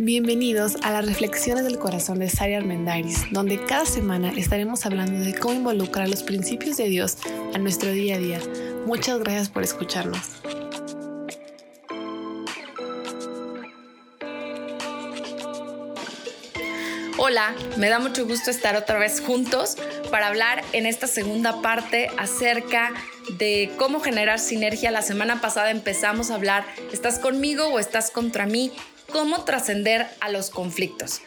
Bienvenidos a las Reflexiones del Corazón de Sari Armendariz, donde cada semana estaremos hablando de cómo involucrar los principios de Dios a nuestro día a día. Muchas gracias por escucharnos. Hola, me da mucho gusto estar otra vez juntos para hablar en esta segunda parte acerca de cómo generar sinergia. La semana pasada empezamos a hablar, ¿estás conmigo o estás contra mí? Cómo trascender a los conflictos.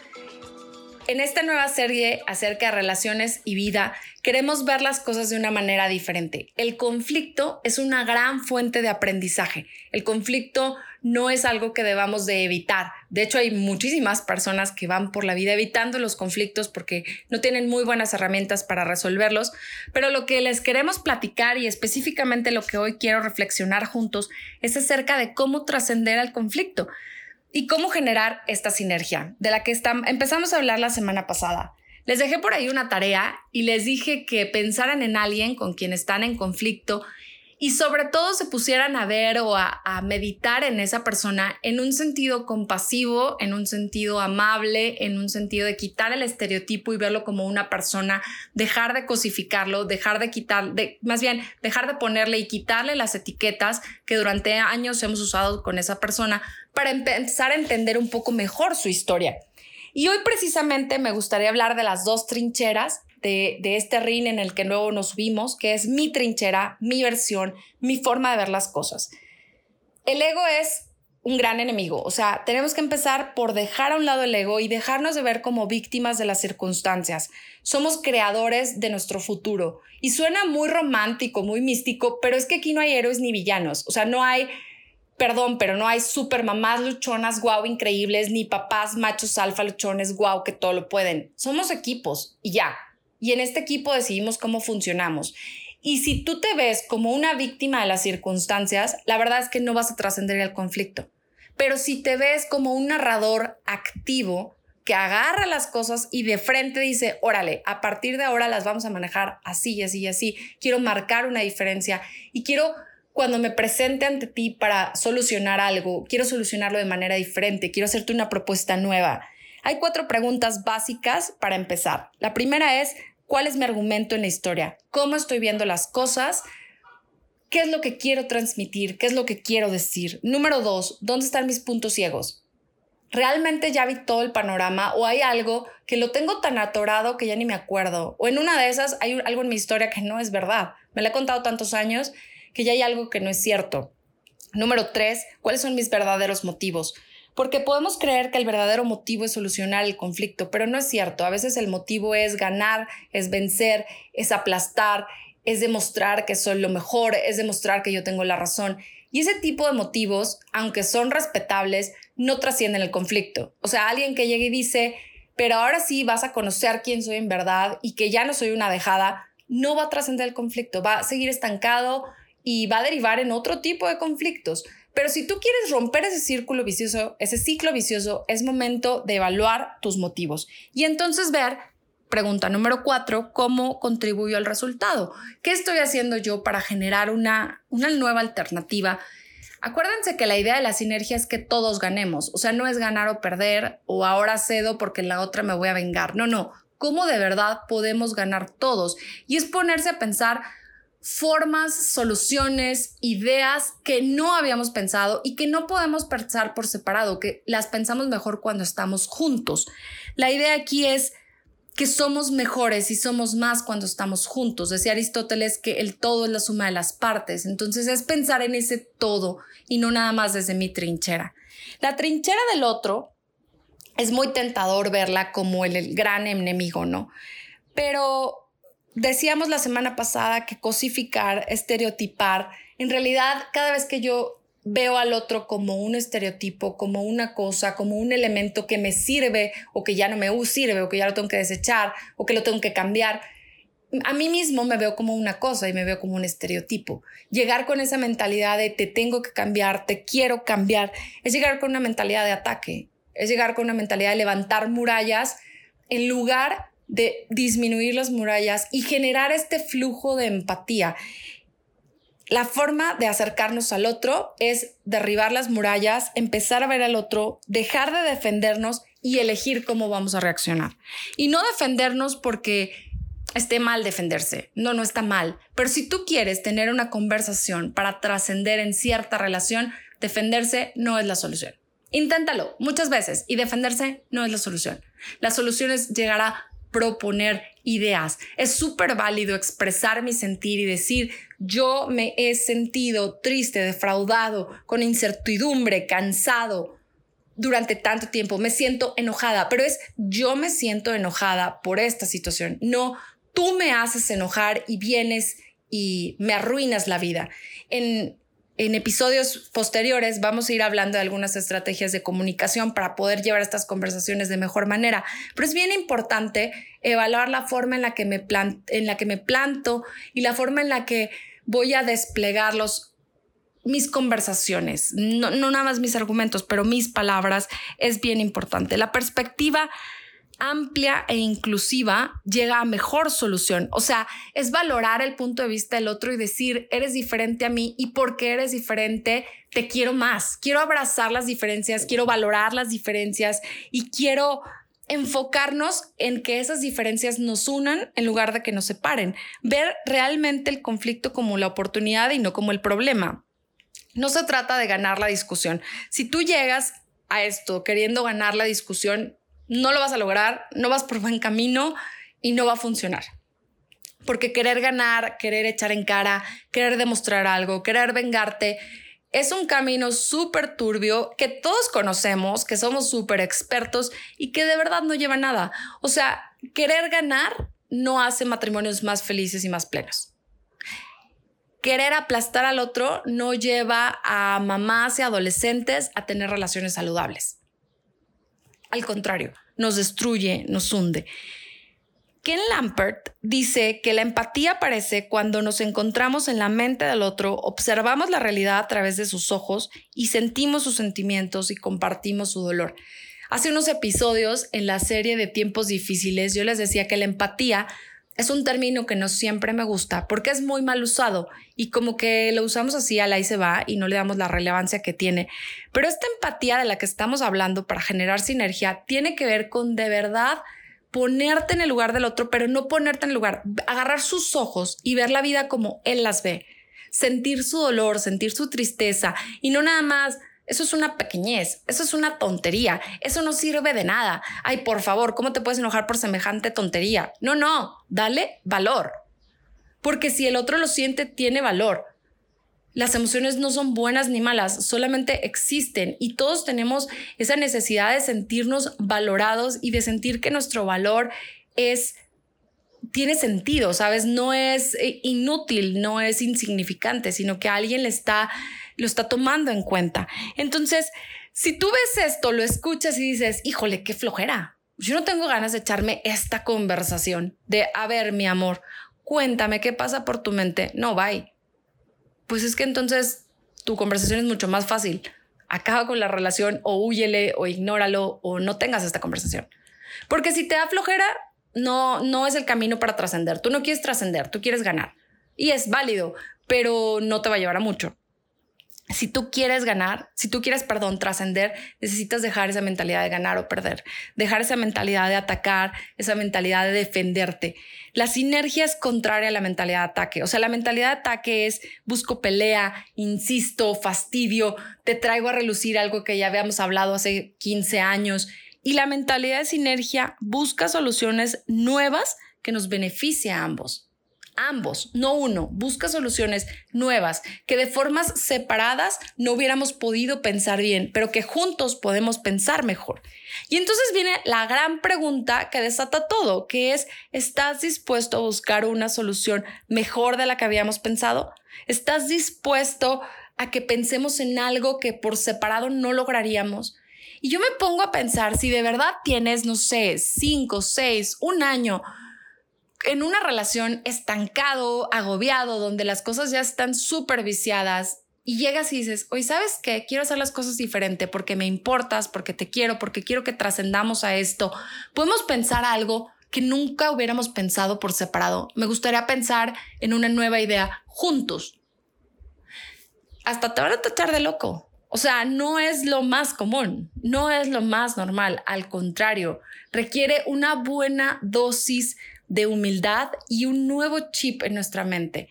En esta nueva serie acerca de relaciones y vida, queremos ver las cosas de una manera diferente. El conflicto es una gran fuente de aprendizaje. El conflicto no es algo que debamos de evitar. De hecho, hay muchísimas personas que van por la vida evitando los conflictos porque no tienen muy buenas herramientas para resolverlos. Pero lo que les queremos platicar y específicamente lo que hoy quiero reflexionar juntos es acerca de cómo trascender al conflicto y cómo generar esta sinergia, de la que empezamos a hablar la semana pasada. Les dejé por ahí una tarea y les dije que pensaran en alguien con quien están en conflicto y sobre todo se pusieran a ver o a, meditar en esa persona en un sentido compasivo, en un sentido amable, en un sentido de quitar el estereotipo y verlo como una persona, dejar de cosificarlo, dejar de quitar, de, más bien dejar de ponerle y quitarle las etiquetas que durante años hemos usado con esa persona para empezar a entender un poco mejor su historia. Y hoy precisamente me gustaría hablar de las dos trincheras de, este ring en el que luego nos subimos, que es mi trinchera, mi versión, mi forma de ver las cosas. El ego es un gran enemigo, o sea, tenemos que empezar por dejar a un lado el ego y dejarnos de ver como víctimas de las circunstancias. Somos creadores de nuestro futuro y suena muy romántico, muy místico, pero es que aquí no hay héroes ni villanos, o sea, no hay perdón, pero no hay super mamás luchonas, guau, increíbles, ni papás machos alfa luchones, guau, que todo lo pueden. Somos equipos y ya y en este equipo decidimos cómo funcionamos. Y si tú te ves como una víctima de las circunstancias, la verdad es que no vas a trascender el conflicto. Pero si te ves como un narrador activo que agarra las cosas y de frente dice, órale, a partir de ahora las vamos a manejar así y así y así, quiero marcar una diferencia y quiero cuando me presente ante ti para solucionar algo, quiero solucionarlo de manera diferente, quiero hacerte una propuesta nueva. Hay cuatro preguntas básicas para empezar. La primera es, cuál es mi argumento en la historia, cómo estoy viendo las cosas, qué es lo que quiero transmitir, qué es lo que quiero decir. Número dos, ¿dónde están mis puntos ciegos? ¿Realmente ya vi todo el panorama o hay algo que lo tengo tan atorado que ya ni me acuerdo? O en una de esas hay algo en mi historia que no es verdad. Me lo he contado tantos años que ya hay algo que no es cierto. Número tres, ¿cuáles son mis verdaderos motivos? porque podemos creer que el verdadero motivo es solucionar el conflicto, pero no es cierto. A veces el motivo es ganar, es vencer, es aplastar, es demostrar que soy lo mejor, es demostrar que yo tengo la razón. Y ese tipo de motivos, aunque son respetables, no trascienden el conflicto. O sea, alguien que llegue y dice, pero ahora sí vas a conocer quién soy en verdad y que ya no soy una dejada, no va a trascender el conflicto, va a seguir estancado y va a derivar en otro tipo de conflictos. Pero si tú quieres romper ese círculo vicioso, ese ciclo vicioso, es momento de evaluar tus motivos y entonces ver, pregunta número cuatro, cómo contribuyo al resultado. ¿Qué estoy haciendo yo para generar una, una nueva alternativa? Acuérdense que la idea de la sinergia es que todos ganemos, o sea, no es ganar o perder o ahora cedo porque la otra me voy a vengar. No, no, cómo de verdad podemos ganar todos. Y es ponerse a pensar formas, soluciones, ideas que no habíamos pensado y que no podemos pensar por separado, que las pensamos mejor cuando estamos juntos. La idea aquí es que somos mejores y somos más cuando estamos juntos. Decía Aristóteles que el todo es la suma de las partes. Entonces es pensar en ese todo y no nada más desde mi trinchera. La trinchera del otro es muy tentador verla como el, el gran enemigo, ¿no? Pero Decíamos la semana pasada que cosificar, estereotipar, en realidad cada vez que yo veo al otro como un estereotipo, como una cosa, como un elemento que me sirve o que ya no me sirve o que ya lo tengo que desechar o que lo tengo que cambiar, a mí mismo me veo como una cosa y me veo como un estereotipo. Llegar con esa mentalidad de te tengo que cambiar, te quiero cambiar, es llegar con una mentalidad de ataque, es llegar con una mentalidad de levantar murallas en lugar de disminuir las murallas y generar este flujo de empatía. la forma de acercarnos al otro es derribar las murallas, empezar a ver al otro, dejar de defendernos y elegir cómo vamos a reaccionar. Y no defendernos porque esté mal defenderse. No, no está mal. Pero si tú quieres tener una conversación para trascender en cierta relación, defenderse no es la solución. Inténtalo muchas veces y defenderse no es la solución. La solución es llegar a proponer ideas. Es súper válido expresar mi sentir y decir, yo me he sentido triste, defraudado, con incertidumbre, cansado durante tanto tiempo, me siento enojada, pero es yo me siento enojada por esta situación, no tú me haces enojar y vienes y me arruinas la vida. En en episodios posteriores vamos a ir hablando de algunas estrategias de comunicación para poder llevar estas conversaciones de mejor manera, pero es bien importante evaluar la forma en la que me, en la que me planto y la forma en la que voy a desplegar los, mis conversaciones, no, no nada más mis argumentos, pero mis palabras. Es bien importante. La perspectiva amplia e inclusiva llega a mejor solución. O sea, es valorar el punto de vista del otro y decir, eres diferente a mí y porque eres diferente, te quiero más. Quiero abrazar las diferencias, quiero valorar las diferencias y quiero enfocarnos en que esas diferencias nos unan en lugar de que nos separen. Ver realmente el conflicto como la oportunidad y no como el problema. No se trata de ganar la discusión. Si tú llegas a esto queriendo ganar la discusión, no lo vas a lograr, no vas por buen camino y no va a funcionar. Porque querer ganar, querer echar en cara, querer demostrar algo, querer vengarte, es un camino súper turbio que todos conocemos, que somos súper expertos y que de verdad no lleva nada. O sea, querer ganar no hace matrimonios más felices y más plenos. Querer aplastar al otro no lleva a mamás y adolescentes a tener relaciones saludables. Al contrario, nos destruye, nos hunde. Ken Lampert dice que la empatía aparece cuando nos encontramos en la mente del otro, observamos la realidad a través de sus ojos y sentimos sus sentimientos y compartimos su dolor. Hace unos episodios en la serie de tiempos difíciles yo les decía que la empatía es un término que no siempre me gusta porque es muy mal usado y como que lo usamos así al ahí se va y no le damos la relevancia que tiene. Pero esta empatía de la que estamos hablando para generar sinergia tiene que ver con de verdad ponerte en el lugar del otro, pero no ponerte en el lugar, agarrar sus ojos y ver la vida como él las ve, sentir su dolor, sentir su tristeza y no nada más eso es una pequeñez, eso es una tontería, eso no sirve de nada. Ay, por favor, ¿cómo te puedes enojar por semejante tontería? No, no, dale valor. Porque si el otro lo siente, tiene valor. Las emociones no son buenas ni malas, solamente existen y todos tenemos esa necesidad de sentirnos valorados y de sentir que nuestro valor es tiene sentido, ¿sabes? No es eh, inútil, no es insignificante, sino que alguien le está lo está tomando en cuenta. Entonces, si tú ves esto, lo escuchas y dices, híjole, qué flojera. Yo no tengo ganas de echarme esta conversación de, a ver, mi amor, cuéntame qué pasa por tu mente. No, bye. Pues es que entonces tu conversación es mucho más fácil. Acaba con la relación o huyele o ignóralo o no tengas esta conversación. Porque si te da flojera, no, no es el camino para trascender. Tú no quieres trascender, tú quieres ganar. Y es válido, pero no te va a llevar a mucho si tú quieres ganar, si tú quieres, perdón, trascender, necesitas dejar esa mentalidad de ganar o perder, dejar esa mentalidad de atacar, esa mentalidad de defenderte. La sinergia es contraria a la mentalidad de ataque. O sea, la mentalidad de ataque es busco pelea, insisto, fastidio, te traigo a relucir algo que ya habíamos hablado hace 15 años. Y la mentalidad de sinergia busca soluciones nuevas que nos beneficie a ambos ambos, no uno, busca soluciones nuevas que de formas separadas no hubiéramos podido pensar bien, pero que juntos podemos pensar mejor. Y entonces viene la gran pregunta que desata todo, que es, ¿estás dispuesto a buscar una solución mejor de la que habíamos pensado? ¿Estás dispuesto a que pensemos en algo que por separado no lograríamos? Y yo me pongo a pensar, si de verdad tienes, no sé, cinco, seis, un año, en una relación estancado, agobiado, donde las cosas ya están súper viciadas y llegas y dices, oye, ¿sabes qué? Quiero hacer las cosas diferente porque me importas, porque te quiero, porque quiero que trascendamos a esto. Podemos pensar algo que nunca hubiéramos pensado por separado. Me gustaría pensar en una nueva idea juntos. hasta te van a tachar de loco. O sea, no es lo más común, no es lo más normal, al contrario, requiere una buena dosis de humildad y un nuevo chip en nuestra mente.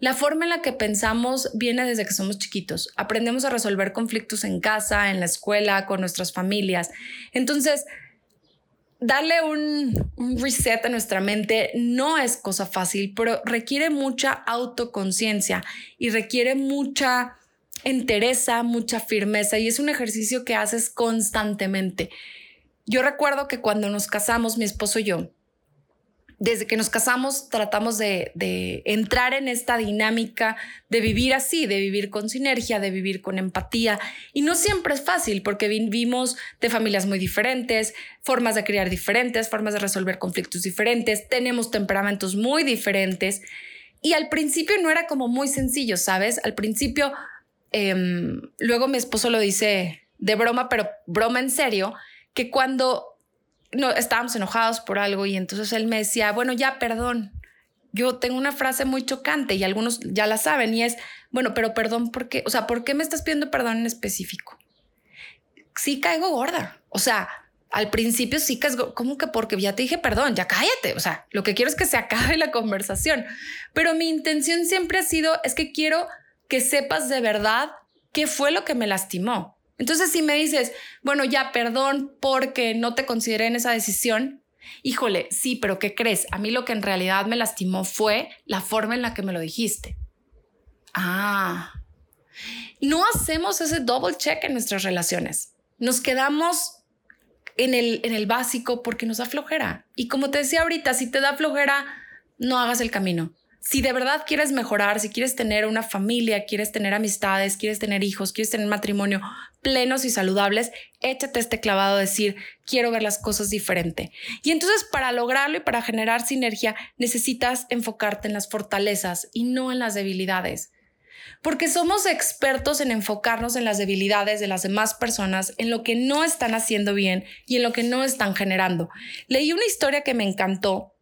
La forma en la que pensamos viene desde que somos chiquitos. Aprendemos a resolver conflictos en casa, en la escuela, con nuestras familias. Entonces, darle un, reset a nuestra mente no es cosa fácil, pero requiere mucha autoconciencia y requiere mucha entereza, mucha firmeza y es un ejercicio que haces constantemente. Yo recuerdo que cuando nos casamos, mi esposo y yo, desde que nos casamos tratamos de, entrar en esta dinámica de vivir así, de vivir con sinergia, de vivir con empatía. Y no siempre es fácil porque vivimos de familias muy diferentes, formas de criar diferentes, formas de resolver conflictos diferentes, tenemos temperamentos muy diferentes. Y al principio no era como muy sencillo, ¿sabes? Al principio, em, luego mi esposo lo dice de broma, pero broma en serio, que cuando no, estábamos enojados por algo y entonces él me decía, bueno, ya, perdón. Yo tengo una frase muy chocante y algunos ya la saben y es, bueno, pero perdón, ¿por qué? O sea, ¿por qué me estás pidiendo perdón en específico? Sí caigo gorda. O sea, al principio sí que es como que porque ya te dije perdón, ya cállate. O sea, lo que quiero es que se acabe la conversación. Pero mi intención siempre ha sido, es que quiero que sepas de verdad qué fue lo que me lastimó. Entonces, si me dices, bueno, ya, perdón porque no te consideré en esa decisión, híjole, sí, pero ¿qué crees? A mí lo que en realidad me lastimó fue la forma en la que me lo dijiste. Ah, no hacemos ese double check en nuestras relaciones. Nos quedamos en el, en el básico porque nos da flojera. Y como te decía ahorita, si te da flojera, no hagas el camino si de verdad quieres mejorar, si quieres tener una familia, quieres tener amistades, quieres tener hijos, quieres tener matrimonio plenos y saludables, échate este clavado de decir, quiero ver las cosas diferente. Y entonces para lograrlo y para generar sinergia, necesitas enfocarte en las fortalezas y no en las debilidades. Porque somos expertos en enfocarnos en las debilidades de las demás personas, en lo que no están haciendo bien y en lo que no están generando. Leí una historia que me encantó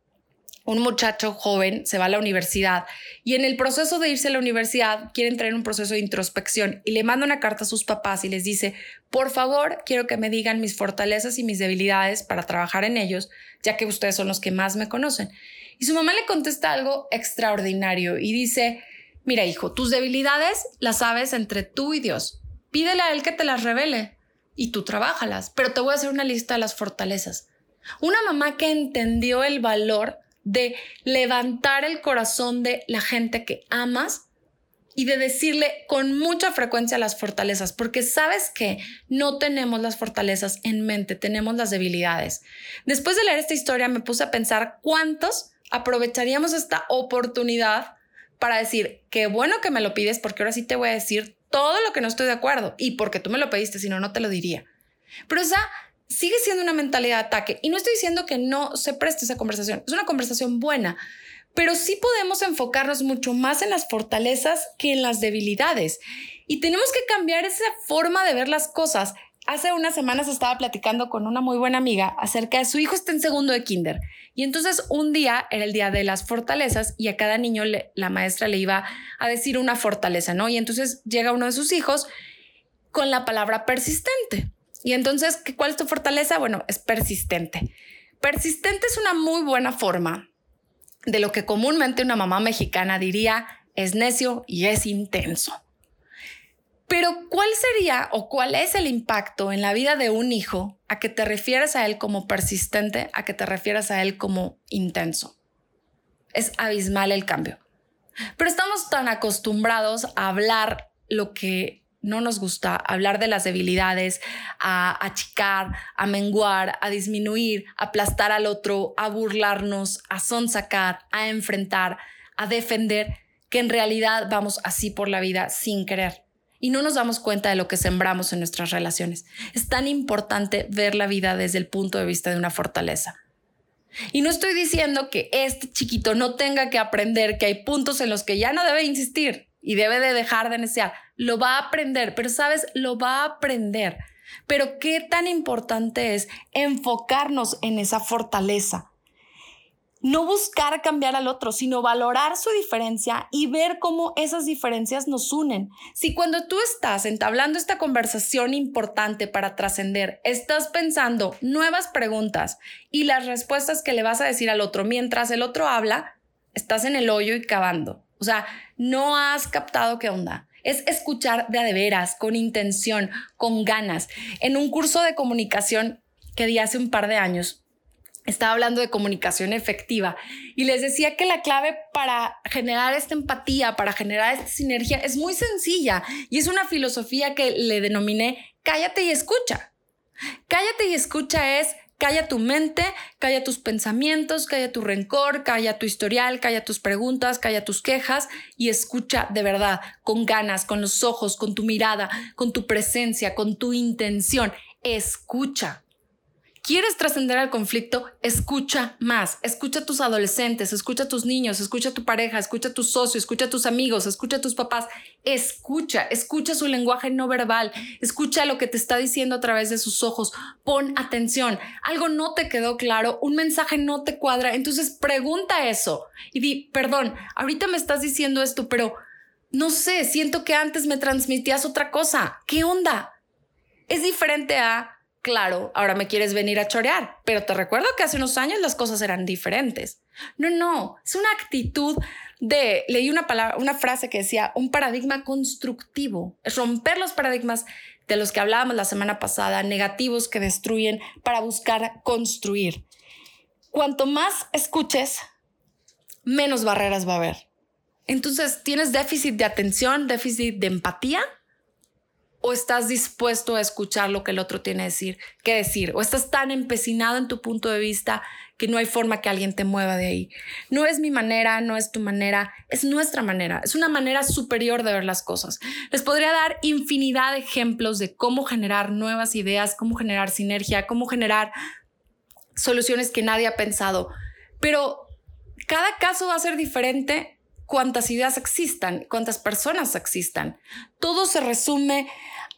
un muchacho joven se va a la universidad y en el proceso de irse a la universidad quiere entrar en un proceso de introspección y le manda una carta a sus papás y les dice, por favor, quiero que me digan mis fortalezas y mis debilidades para trabajar en ellos, ya que ustedes son los que más me conocen. Y su mamá le contesta algo extraordinario y dice, mira hijo, tus debilidades las sabes entre tú y Dios. Pídele a Él que te las revele y tú trabajalas, pero te voy a hacer una lista de las fortalezas. Una mamá que entendió el valor de levantar el corazón de la gente que amas y de decirle con mucha frecuencia las fortalezas, porque sabes que no tenemos las fortalezas en mente, tenemos las debilidades. Después de leer esta historia me puse a pensar cuántos aprovecharíamos esta oportunidad para decir, qué bueno que me lo pides, porque ahora sí te voy a decir todo lo que no estoy de acuerdo y porque tú me lo pediste, si no, no te lo diría. Pero esa sigue siendo una mentalidad de ataque. Y no estoy diciendo que no se preste esa conversación, es una conversación buena, pero sí podemos enfocarnos mucho más en las fortalezas que en las debilidades. Y tenemos que cambiar esa forma de ver las cosas. Hace unas semanas estaba platicando con una muy buena amiga acerca de su hijo está en segundo de kinder. Y entonces un día era el día de las fortalezas y a cada niño la maestra le iba a decir una fortaleza, ¿no? Y entonces llega uno de sus hijos con la palabra persistente. Y entonces, ¿cuál es tu fortaleza? Bueno, es persistente. Persistente es una muy buena forma de lo que comúnmente una mamá mexicana diría es necio y es intenso. Pero ¿cuál sería o cuál es el impacto en la vida de un hijo a que te refieras a él como persistente, a que te refieras a él como intenso? Es abismal el cambio. Pero estamos tan acostumbrados a hablar lo que no nos gusta hablar de las debilidades, a achicar, a menguar, a disminuir, a aplastar al otro, a burlarnos, a sonsacar, a enfrentar, a defender, que en realidad vamos así por la vida sin querer. Y no nos damos cuenta de lo que sembramos en nuestras relaciones. Es tan importante ver la vida desde el punto de vista de una fortaleza. Y no estoy diciendo que este chiquito no tenga que aprender que hay puntos en los que ya no debe insistir y debe de dejar de desear. Lo va a aprender, pero sabes, lo va a aprender. Pero qué tan importante es enfocarnos en esa fortaleza. no buscar cambiar al otro, sino valorar su diferencia y ver cómo esas diferencias nos unen. Si cuando tú estás entablando esta conversación importante para trascender, estás pensando nuevas preguntas y las respuestas que le vas a decir al otro mientras el otro habla, estás en el hoyo y cavando. O sea, no has captado qué onda. Es escuchar de a de veras, con intención, con ganas. En un curso de comunicación que di hace un par de años, estaba hablando de comunicación efectiva y les decía que la clave para generar esta empatía, para generar esta sinergia es muy sencilla y es una filosofía que le denominé cállate y escucha. Cállate y escucha es calla tu mente, calla tus pensamientos, calla tu rencor, calla tu historial, calla tus preguntas, calla tus quejas y escucha de verdad, con ganas, con los ojos, con tu mirada, con tu presencia, con tu intención. Escucha. ¿Quieres trascender al conflicto? Escucha más. Escucha a tus adolescentes, escucha a tus niños, escucha a tu pareja, escucha a tu socio, escucha a tus amigos, escucha a tus papás. Escucha, escucha su lenguaje no verbal, escucha lo que te está diciendo a través de sus ojos. Pon atención. Algo no te quedó claro, un mensaje no te cuadra. Entonces pregunta eso y di, perdón, ahorita me estás diciendo esto, pero no sé, siento que antes me transmitías otra cosa. ¿Qué onda? Es diferente a claro, ahora me quieres venir a chorear, pero te recuerdo que hace unos años las cosas eran diferentes. No, no, es una actitud de, leí una palabra, una frase que decía, un paradigma constructivo, es romper los paradigmas de los que hablábamos la semana pasada, negativos que destruyen para buscar construir. Cuanto más escuches, menos barreras va a haber. Entonces, ¿tienes déficit de atención, déficit de empatía? O estás dispuesto a escuchar lo que el otro tiene decir, que decir, o estás tan empecinado en tu punto de vista que no hay forma que alguien te mueva de ahí. No es mi manera, no es tu manera, es nuestra manera, es una manera superior de ver las cosas. Les podría dar infinidad de ejemplos de cómo generar nuevas ideas, cómo generar sinergia, cómo generar soluciones que nadie ha pensado, pero cada caso va a ser diferente cuántas ideas existan, cuántas personas existan. Todo se resume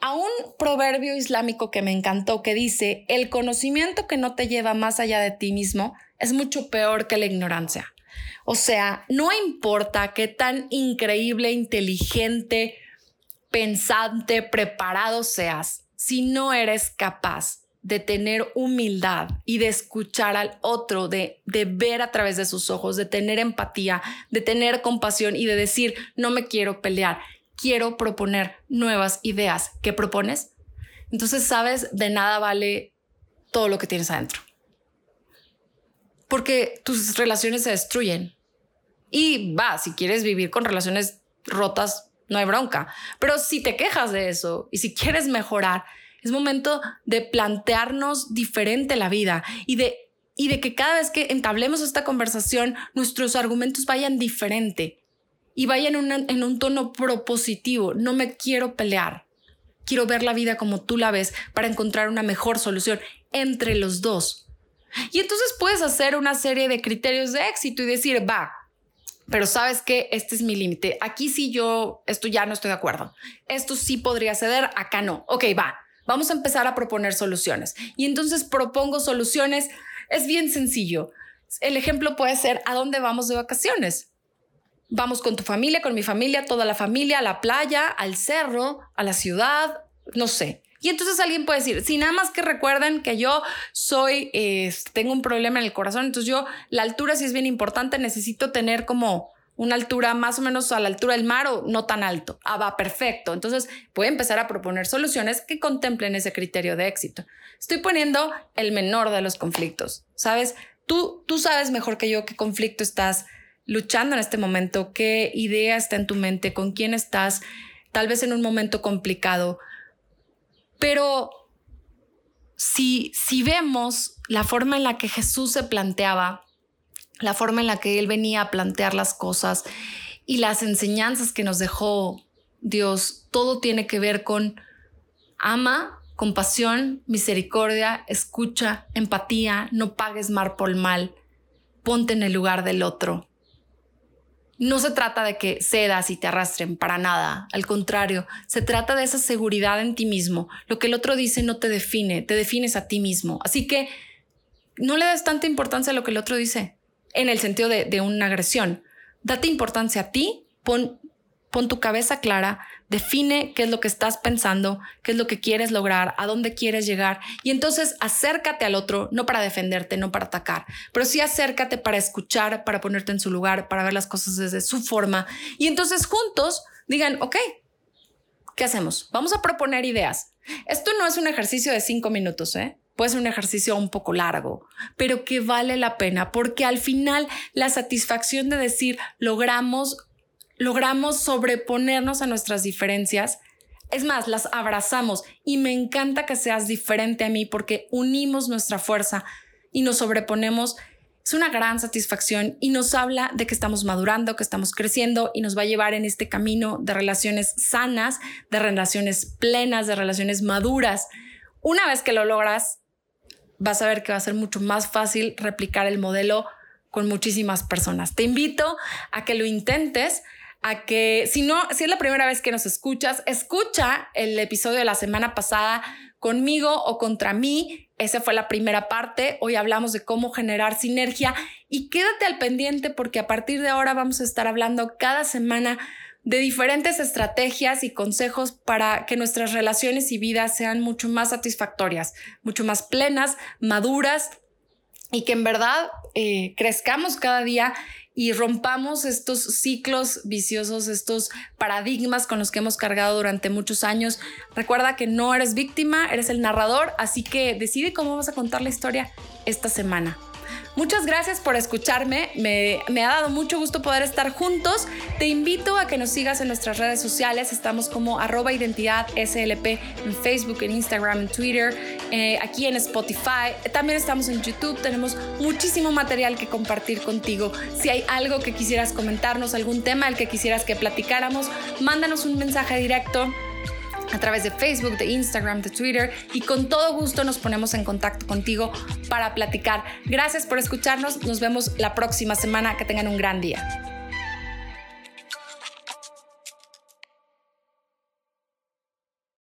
a un proverbio islámico que me encantó que dice, el conocimiento que no te lleva más allá de ti mismo es mucho peor que la ignorancia. O sea, no importa qué tan increíble, inteligente, pensante, preparado seas, si no eres capaz de tener humildad y de escuchar al otro, de, de ver a través de sus ojos, de tener empatía, de tener compasión y de decir, no me quiero pelear, quiero proponer nuevas ideas. ¿Qué propones? Entonces, sabes, de nada vale todo lo que tienes adentro. Porque tus relaciones se destruyen. Y va, si quieres vivir con relaciones rotas, no hay bronca. Pero si te quejas de eso y si quieres mejorar, es momento de plantearnos diferente la vida y de, y de que cada vez que entablemos esta conversación, nuestros argumentos vayan diferente y vayan en un tono propositivo. No me quiero pelear. Quiero ver la vida como tú la ves para encontrar una mejor solución entre los dos. Y entonces puedes hacer una serie de criterios de éxito y decir, va, pero sabes que este es mi límite. Aquí sí yo, esto ya no estoy de acuerdo. Esto sí podría ceder, acá no. Ok, va. Vamos a empezar a proponer soluciones. Y entonces propongo soluciones. Es bien sencillo. El ejemplo puede ser a dónde vamos de vacaciones. Vamos con tu familia, con mi familia, toda la familia, a la playa, al cerro, a la ciudad, no sé. Y entonces alguien puede decir, si nada más que recuerden que yo soy, eh, tengo un problema en el corazón, entonces yo, la altura sí es bien importante, necesito tener como una altura más o menos a la altura del mar o no tan alto. Ah, va, perfecto. Entonces a empezar a proponer soluciones que contemplen ese criterio de éxito. Estoy poniendo el menor de los conflictos. ¿Sabes? Tú, tú sabes mejor que yo qué conflicto estás luchando en este momento, qué idea está en tu mente, con quién estás, tal vez en un momento complicado. Pero si, si vemos la forma en la que Jesús se planteaba la forma en la que Él venía a plantear las cosas y las enseñanzas que nos dejó Dios, todo tiene que ver con ama, compasión, misericordia, escucha, empatía, no pagues mal por mal, ponte en el lugar del otro. No se trata de que cedas y te arrastren para nada, al contrario, se trata de esa seguridad en ti mismo. Lo que el otro dice no te define, te defines a ti mismo. Así que no le des tanta importancia a lo que el otro dice en el sentido de, una agresión. Date importancia a ti, pon, pon tu cabeza clara, define qué es lo que estás pensando, qué es lo que quieres lograr, a dónde quieres llegar y entonces acércate al otro, no para defenderte, no para atacar, pero sí acércate para escuchar, para ponerte en su lugar, para ver las cosas desde su forma y entonces juntos digan, ok, ¿qué hacemos? Vamos a proponer ideas. Esto no es un ejercicio de cinco minutos, ¿eh? Puede ser un ejercicio un poco largo, pero que vale la pena porque al final la satisfacción de decir logramos logramos sobreponernos a nuestras diferencias. Es más, las abrazamos y me encanta que seas diferente a mí porque unimos nuestra fuerza y nos sobreponemos. Es una gran satisfacción y nos habla de que estamos madurando, que estamos creciendo y nos va a llevar en este camino de relaciones sanas, de relaciones plenas, de relaciones maduras. Una vez que lo logras, vas a ver que va a ser mucho más fácil replicar el modelo con muchísimas personas. Te invito a que lo intentes a que si no, si es la primera vez que nos escuchas, escucha el episodio de la semana pasada conmigo o contra mí. Esa fue la primera parte. Hoy hablamos de cómo generar sinergia y quédate al pendiente porque a partir de ahora vamos a estar hablando cada semana de diferentes estrategias y consejos para que nuestras relaciones y vidas sean mucho más satisfactorias, mucho más plenas, maduras y que en verdad eh, crezcamos cada día y rompamos estos ciclos viciosos, estos paradigmas con los que hemos cargado durante muchos años. Recuerda que no eres víctima, eres el narrador, así que decide cómo vas a contar la historia esta semana. Muchas gracias por escucharme. Me, ha dado mucho gusto poder estar juntos. Te invito a que nos sigas en nuestras redes sociales. Estamos como arroba identidad SLP en Facebook, en Instagram, en Twitter, eh, aquí en Spotify. También estamos en YouTube. Tenemos muchísimo material que compartir contigo. Si hay algo que quisieras comentarnos, algún tema del que quisieras que platicáramos, mándanos un mensaje directo a través de Facebook, de Instagram, de Twitter y con todo gusto nos ponemos en contacto contigo para platicar. Gracias por escucharnos, nos vemos la próxima semana, que tengan un gran día.